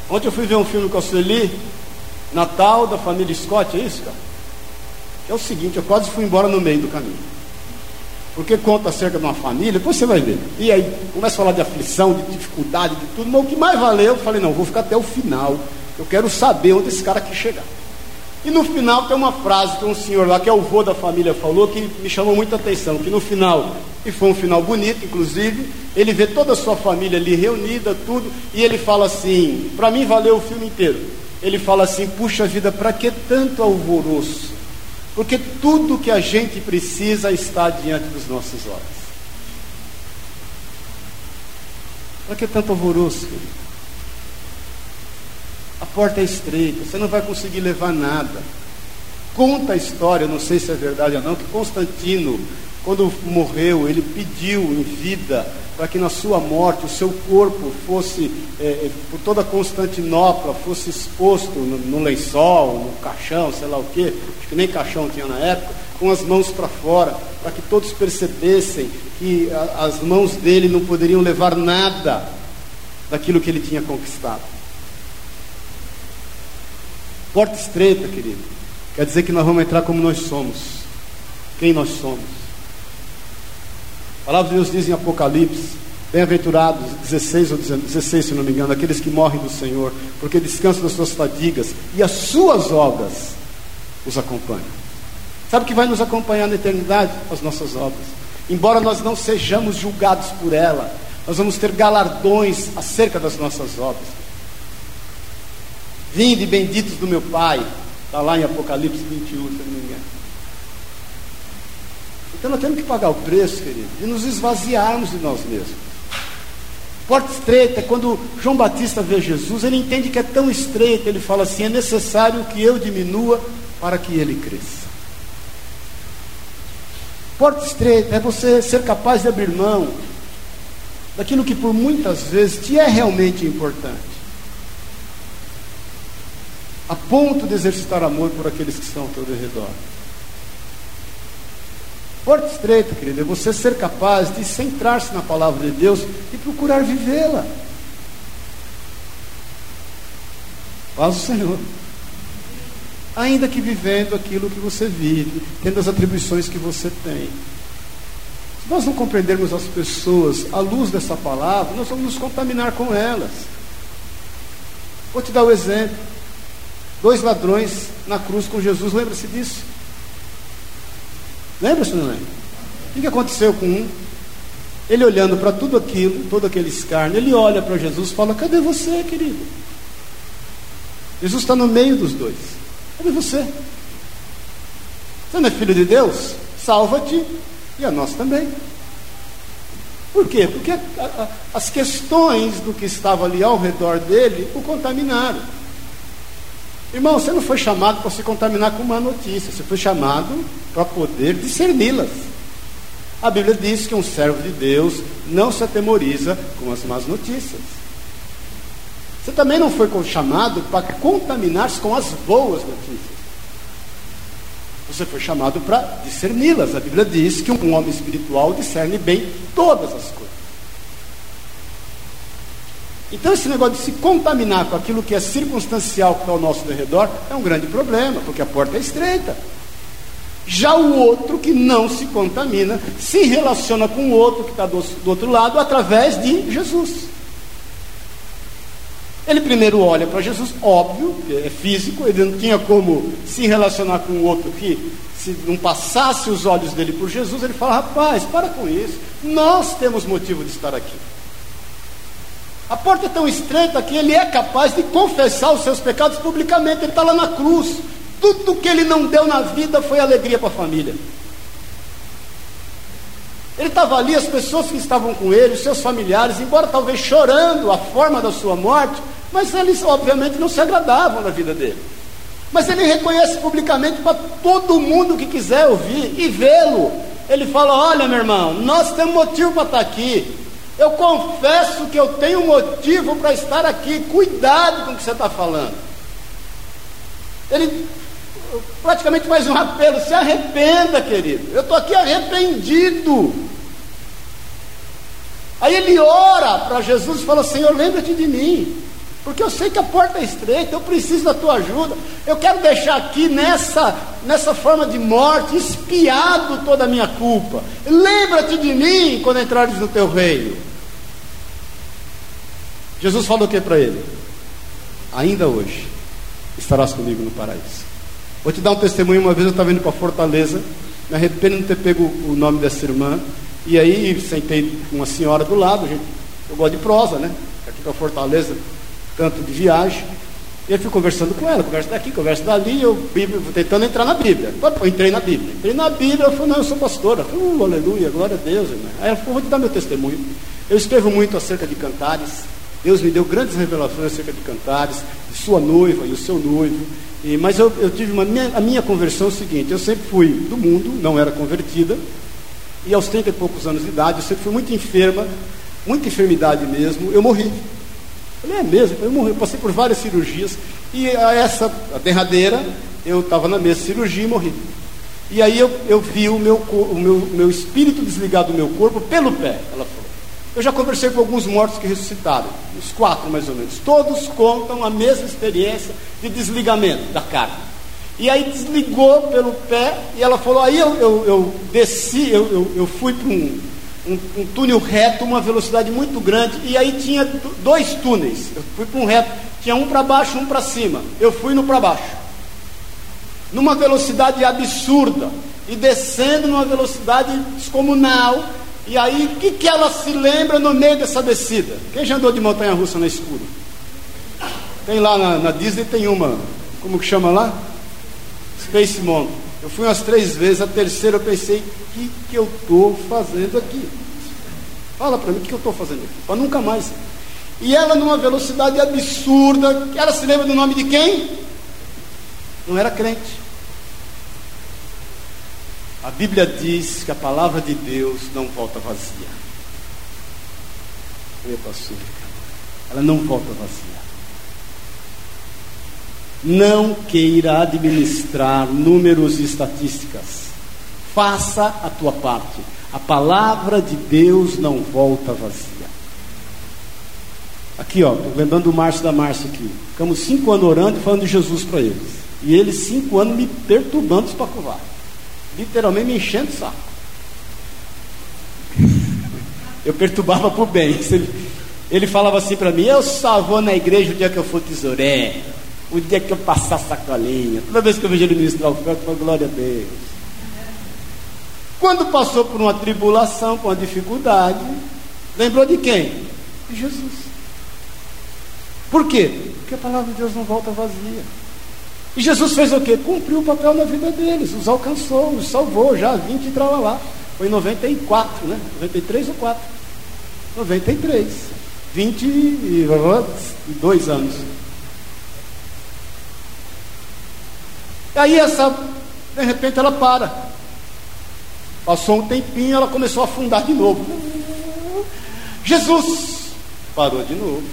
[SPEAKER 1] Ontem eu fui ver um filme com a Sueli, Natal da família Scott, é isso, cara? É o seguinte, eu quase fui embora no meio do caminho. Porque conta acerca de uma família, depois você vai ver. E aí começa a falar de aflição, de dificuldade, de tudo, mas o que mais valeu, eu falei, não, vou ficar até o final. Eu quero saber onde esse cara quer chegar. E no final tem uma frase que um senhor lá, que é o vô da família, falou, que me chamou muita atenção, que no final, e foi um final bonito, inclusive, ele vê toda a sua família ali reunida, tudo, e ele fala assim, para mim valeu o filme inteiro. Ele fala assim, puxa vida, para que tanto alvoroço? Porque tudo que a gente precisa está diante dos nossos olhos. Para que tanto alvoroço? A porta é estreita, você não vai conseguir levar nada. Conta a história, não sei se é verdade ou não, que Constantino, quando morreu, ele pediu em vida para que na sua morte o seu corpo fosse, é, é, por toda Constantinopla, fosse exposto no, no, lençol, no caixão, sei lá o quê, acho que nem caixão tinha na época, com as mãos para fora, para que todos percebessem que a, as mãos dele não poderiam levar nada daquilo que ele tinha conquistado. Porta estreita, querido, quer dizer que nós vamos entrar como nós somos, quem nós somos. Palavra de Deus diz em Apocalipse, bem-aventurados, 16 ou 16, se não me engano, aqueles que morrem do Senhor, porque descansam das suas fadigas e as suas obras os acompanham. Sabe o que vai nos acompanhar na eternidade? As nossas obras. Embora nós não sejamos julgados por ela, nós vamos ter galardões acerca das nossas obras. Vinde benditos do meu Pai, está lá em Apocalipse 21, se não me engano. Então nós temos que pagar o preço, querido, de nos esvaziarmos de nós mesmos. Porta estreita, quando João Batista vê Jesus, ele entende que é tão estreita, ele fala assim: é necessário que eu diminua para que ele cresça. Porta estreita é você ser capaz de abrir mão daquilo que por muitas vezes te é realmente importante, a ponto de exercitar amor por aqueles que estão ao teu redor. Porta estreita, querido, é você ser capaz de centrar-se na palavra de Deus e procurar vivê-la. Paz o Senhor. Ainda que vivendo aquilo que você vive, tendo as atribuições que você tem. Se nós não compreendermos as pessoas à luz dessa palavra, nós vamos nos contaminar com elas. Vou te dar o um exemplo. Dois ladrões na cruz com Jesus, lembra-se disso? Lembra? O que aconteceu com um? Ele olhando para tudo aquilo, todo aquele escárnio, ele olha para Jesus e fala: Cadê você, querido? Jesus está no meio dos dois. Cadê você? Você não é filho de Deus? Salva-te e a nós também. Por quê? Porque a, a, as questões do que estava ali ao redor dele o contaminaram. Irmão, você não foi chamado para se contaminar com uma notícia, você foi chamado para poder discerni-las. A Bíblia diz que um servo de Deus não se atemoriza com as más notícias. Você também não foi chamado para contaminar-se com as boas notícias. Você foi chamado para discerni-las. A Bíblia diz que um homem espiritual discerne bem todas as coisas. Então, esse negócio de se contaminar com aquilo que é circunstancial que está ao nosso redor é um grande problema, porque a porta é estreita. Já o outro que não se contamina se relaciona com o outro que está do, do outro lado através de Jesus. Ele primeiro olha para Jesus, óbvio, é físico, ele não tinha como se relacionar com o outro que, se não passasse os olhos dele por Jesus, ele fala: rapaz, para com isso, nós temos motivo de estar aqui. A porta é tão estreita que ele é capaz de confessar os seus pecados publicamente, ele está lá na cruz. Tudo que ele não deu na vida foi alegria para a família. Ele estava ali, as pessoas que estavam com ele, os seus familiares, embora talvez chorando a forma da sua morte, mas eles, obviamente, não se agradavam na vida dele. Mas ele reconhece publicamente para todo mundo que quiser ouvir e vê-lo. Ele fala: Olha, meu irmão, nós temos motivo para estar aqui. Eu confesso que eu tenho motivo para estar aqui. Cuidado com o que você está falando. Ele praticamente faz um apelo: se arrependa, querido. Eu estou aqui arrependido. Aí ele ora para Jesus e fala: Senhor, lembra-te de mim. Porque eu sei que a porta é estreita, eu preciso da tua ajuda. Eu quero deixar aqui nessa, nessa forma de morte, espiado toda a minha culpa. Lembra-te de mim quando entrares no teu reino. Jesus falou o que para ele? Ainda hoje estarás comigo no paraíso. Vou te dar um testemunho. Uma vez eu estava indo para Fortaleza, me arrependo de ter pego o nome dessa irmã. E aí sentei com uma senhora do lado. Gente, eu gosto de prosa, né? Aqui para Fortaleza canto de viagem. E eu fui conversando com ela, conversa daqui, conversa dali, eu Bíblia, tentando entrar na Bíblia. Eu entrei na Bíblia. Entrei na Bíblia, eu falei, não, eu sou pastora. Eu falei, uh, aleluia, glória a Deus, irmã. Aí ela falou, vou te dar meu testemunho. Eu escrevo muito acerca de cantares. Deus me deu grandes revelações acerca de cantares, de sua noiva e o seu noivo. E, mas eu, eu tive uma minha, a minha conversão é o seguinte, eu sempre fui do mundo, não era convertida, e aos 30 e poucos anos de idade, eu sempre fui muito enferma, muita enfermidade mesmo, eu morri. Falei, é mesmo? Eu, morri, passei por várias cirurgias e a essa, a derradeira, eu estava na mesma cirurgia e morri. E aí eu, eu vi o meu, o meu, meu espírito desligado do meu corpo pelo pé, ela falou. Eu já conversei com alguns mortos que ressuscitaram, uns quatro mais ou menos. Todos contam a mesma experiência de desligamento da carne. E aí desligou pelo pé e ela falou, aí eu, eu, eu desci, eu, eu, eu fui para um, um, um, túnel reto, uma velocidade muito grande, e aí tinha dois túneis. Eu fui para um reto, tinha um para baixo, um para cima. Eu fui no para baixo, numa velocidade absurda, e descendo numa velocidade descomunal. E aí, o que, que ela se lembra no meio dessa descida? Quem já andou de montanha russa no escuro? Tem lá na, na Disney, tem uma, como que chama lá? Space Mountain. Eu fui umas três vezes, a terceira eu pensei, o que, que eu estou fazendo aqui? Fala para mim, o que eu estou fazendo aqui? Para nunca mais. E ela numa velocidade absurda, ela se lembra do nome de quem? Não era crente. A Bíblia diz que a palavra de Deus não volta vazia. Ela não volta vazia não queira administrar números e estatísticas. Faça a tua parte. A palavra de Deus não volta vazia. Aqui, ó, lembrando do Márcio da Márcia aqui. Ficamos cinco anos orando e falando de Jesus para eles. E eles cinco anos me perturbando para covar. Literalmente me enchendo o saco. Eu perturbava por bem. Ele falava assim para mim: Eu só vou na igreja o dia que eu for tesoureiro o dia que eu passar sacolinha, toda vez que eu vejo ele ministrar o oferta, eu glória a Deus. Quando passou por uma tribulação, por uma dificuldade, lembrou de quem? De Jesus. Por quê? Porque a palavra de Deus não volta vazia. E Jesus fez o quê? Cumpriu o papel na vida deles, os alcançou, os salvou já, 20 e lá. Foi em 94, né? 93 ou 4? 93. 22 anos. Aí essa, de repente ela para. Passou um tempinho, ela começou a afundar de novo. Jesus parou de novo.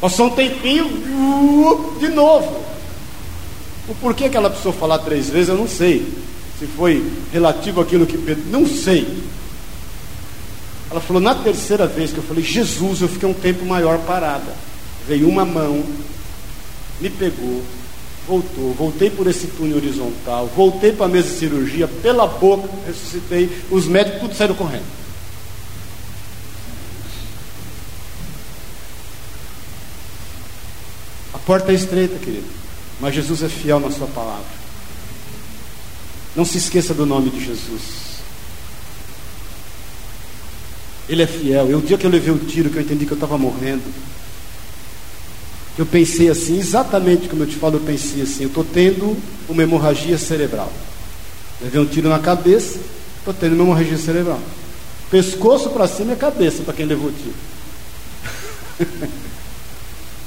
[SPEAKER 1] Passou um tempinho, de novo. O porquê que ela precisou falar três vezes, eu não sei. Se foi relativo àquilo que Pedro. Não sei. Ela falou, na terceira vez que eu falei, Jesus, eu fiquei um tempo maior parada. Veio uma mão, me pegou, voltou, voltei por esse túnel horizontal, voltei para a mesa de cirurgia, pela boca, ressuscitei, os médicos tudo saíram correndo. porta é estreita, querido, mas Jesus é fiel na sua palavra. Não se esqueça do nome de Jesus. Ele é fiel. E o dia que eu levei o tiro, que eu entendi que eu estava morrendo, eu pensei assim, exatamente como eu te falo, eu pensei assim, eu estou tendo uma hemorragia cerebral. Levei um tiro na cabeça, estou tendo uma hemorragia cerebral. Pescoço para cima é cabeça para quem levou o tiro.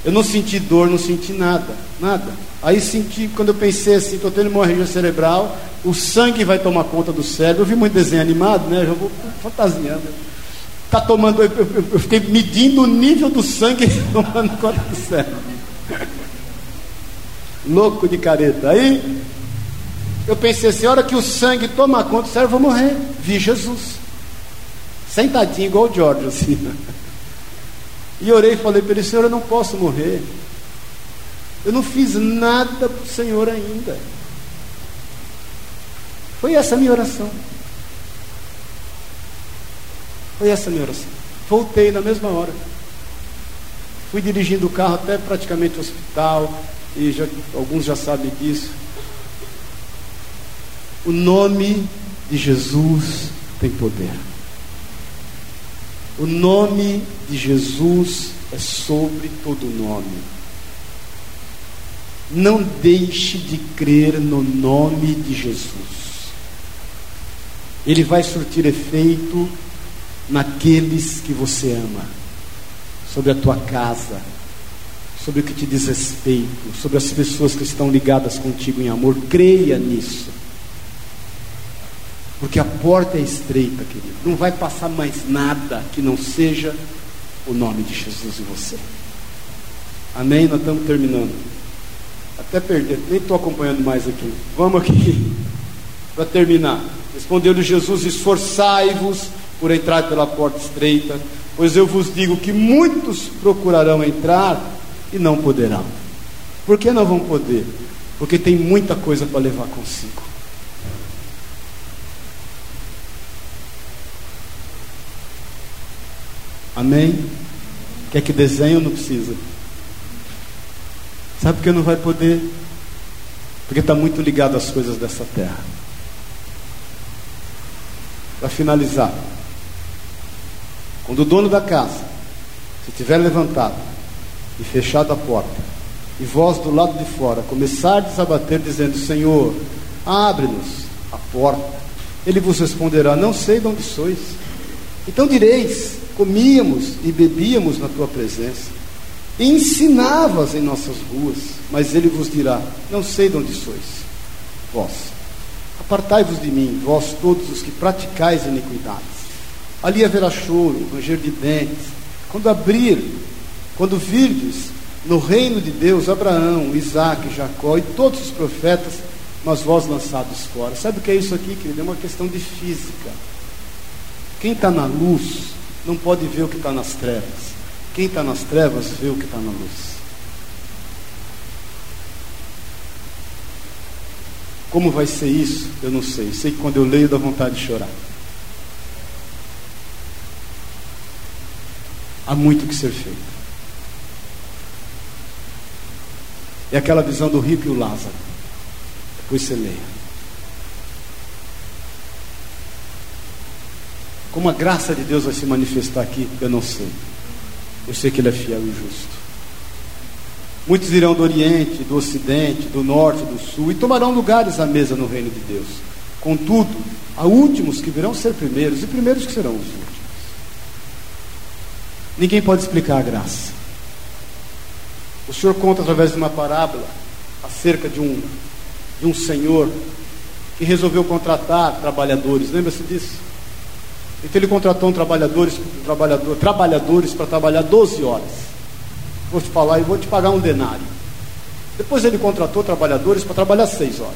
[SPEAKER 1] Eu não senti dor, não senti nada, nada. Aí senti, quando eu pensei assim, estou tendo uma região cerebral, o sangue vai tomar conta do cérebro. Eu vi muito desenho animado, né? Eu vou fantasiando. Tá tomando, eu, eu, eu fiquei medindo o nível do sangue tomando conta do cérebro. Louco de careta. Aí eu pensei assim, a hora que o sangue toma conta do cérebro, eu vou morrer. Vi Jesus. Sentadinho igual o George, assim. E orei e falei para ele: Senhor, eu não posso morrer. Eu não fiz nada para o Senhor ainda. Foi essa a minha oração. Foi essa minha oração. Voltei na mesma hora. Fui dirigindo o carro até praticamente o hospital, e já, alguns já sabem disso. O nome de Jesus tem poder. O nome de Jesus é sobre todo nome. Não deixe de crer no nome de Jesus. Ele vai surtir efeito naqueles que você ama, sobre a tua casa, sobre o que te diz respeito, sobre as pessoas que estão ligadas contigo em amor. Creia nisso. Porque a porta é estreita, querido. Não vai passar mais nada que não seja o nome de Jesus em você. Amém? Nós estamos terminando. Até perder, nem estou acompanhando mais aqui. Vamos aqui, para terminar. Respondeu-lhe Jesus: Esforçai-vos por entrar pela porta estreita, pois eu vos digo que muitos procurarão entrar e não poderão. Por que não vão poder? Porque tem muita coisa para levar consigo. Amém? Quer que desenho? Não precisa. Sabe por que não vai poder? Porque está muito ligado às coisas dessa terra. Para finalizar, quando o dono da casa se tiver levantado e fechado a porta, e vós do lado de fora começardes a bater, dizendo: Senhor, abre-nos a porta, ele vos responderá: Não sei de onde sois. Então direis: comíamos e bebíamos na tua presença, e ensinavas em nossas ruas, mas ele vos dirá: Não sei de onde sois, vós. Apartai-vos de mim, vós todos os que praticais iniquidades. Ali haverá choro, ranger de dentes. Quando abrir, quando virdes no reino de Deus Abraão, Isaac, Jacó e todos os profetas, mas vós lançados fora. Sabe o que é isso aqui, querido? É uma questão de física. Quem está na luz não pode ver o que está nas trevas. Quem está nas trevas vê o que está na luz. Como vai ser isso? Eu não sei. Sei que quando eu leio dá vontade de chorar. Há muito que ser feito. É aquela visão do rico e o Lázaro. Depois você leia. Como a graça de Deus vai se manifestar aqui, eu não sei. Eu sei que Ele é fiel e justo. Muitos virão do Oriente, do Ocidente, do Norte, do Sul e tomarão lugares à mesa no reino de Deus. Contudo, há últimos que virão ser primeiros e primeiros que serão os últimos. Ninguém pode explicar a graça. O Senhor conta através de uma parábola acerca de um, de um senhor que resolveu contratar trabalhadores. Lembra-se disso? Então ele contratou um trabalhadores, um trabalhador, trabalhadores para trabalhar 12 horas. Vou te falar e vou te pagar um denário. Depois ele contratou trabalhadores para trabalhar 6 horas.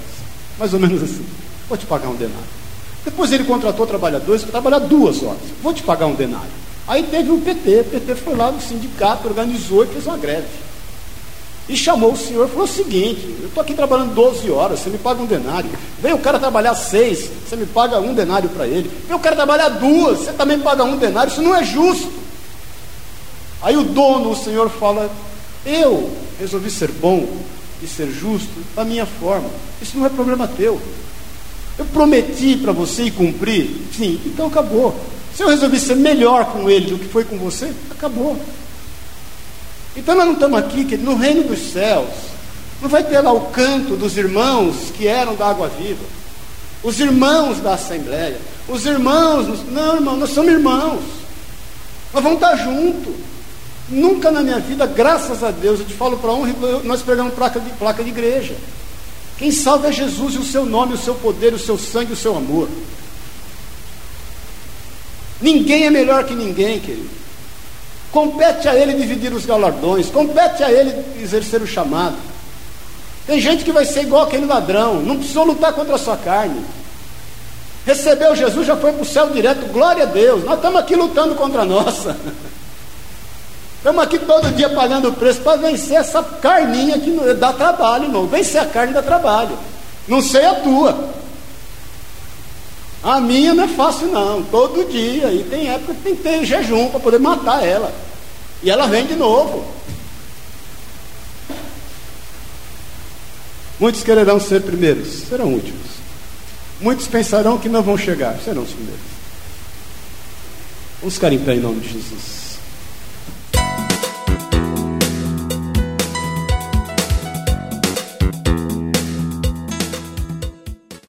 [SPEAKER 1] Mais ou menos assim. Vou te pagar um denário. Depois ele contratou trabalhadores para trabalhar duas horas. Vou te pagar um denário. Aí teve o PT. O PT foi lá no sindicato, organizou e fez uma greve. E chamou o senhor e falou o seguinte: eu estou aqui trabalhando 12 horas, você me paga um denário. Vem o cara trabalhar seis, você me paga um denário para ele. Vem o cara trabalhar duas, você também paga um denário, isso não é justo. Aí o dono, o senhor, fala: eu resolvi ser bom e ser justo da minha forma. Isso não é problema teu. Eu prometi para você e cumpri. Sim, então acabou. Se eu resolvi ser melhor com ele do que foi com você, acabou. Então nós não estamos aqui, que no reino dos céus, não vai ter lá o canto dos irmãos que eram da água viva, os irmãos da Assembleia, os irmãos, não irmão, nós somos irmãos, nós vamos estar juntos. Nunca na minha vida, graças a Deus, eu te falo para honra, nós perdemos placa de, placa de igreja. Quem salva é Jesus e o seu nome, o seu poder, o seu sangue, o seu amor. Ninguém é melhor que ninguém, querido. Compete a ele dividir os galardões, compete a ele exercer o chamado. Tem gente que vai ser igual aquele ladrão, não precisou lutar contra a sua carne. Recebeu Jesus, já foi para o céu direto, glória a Deus. Nós estamos aqui lutando contra a nossa. Estamos aqui todo dia pagando o preço para vencer essa carninha que dá trabalho, irmão. Vencer a carne dá trabalho. Não sei a tua. A minha não é fácil não, todo dia. E tem época que tem que ter jejum para poder matar ela. E ela vem de novo. Muitos quererão ser primeiros, serão últimos. Muitos pensarão que não vão chegar, serão os primeiros. Vamos ficar em pé em nome de Jesus.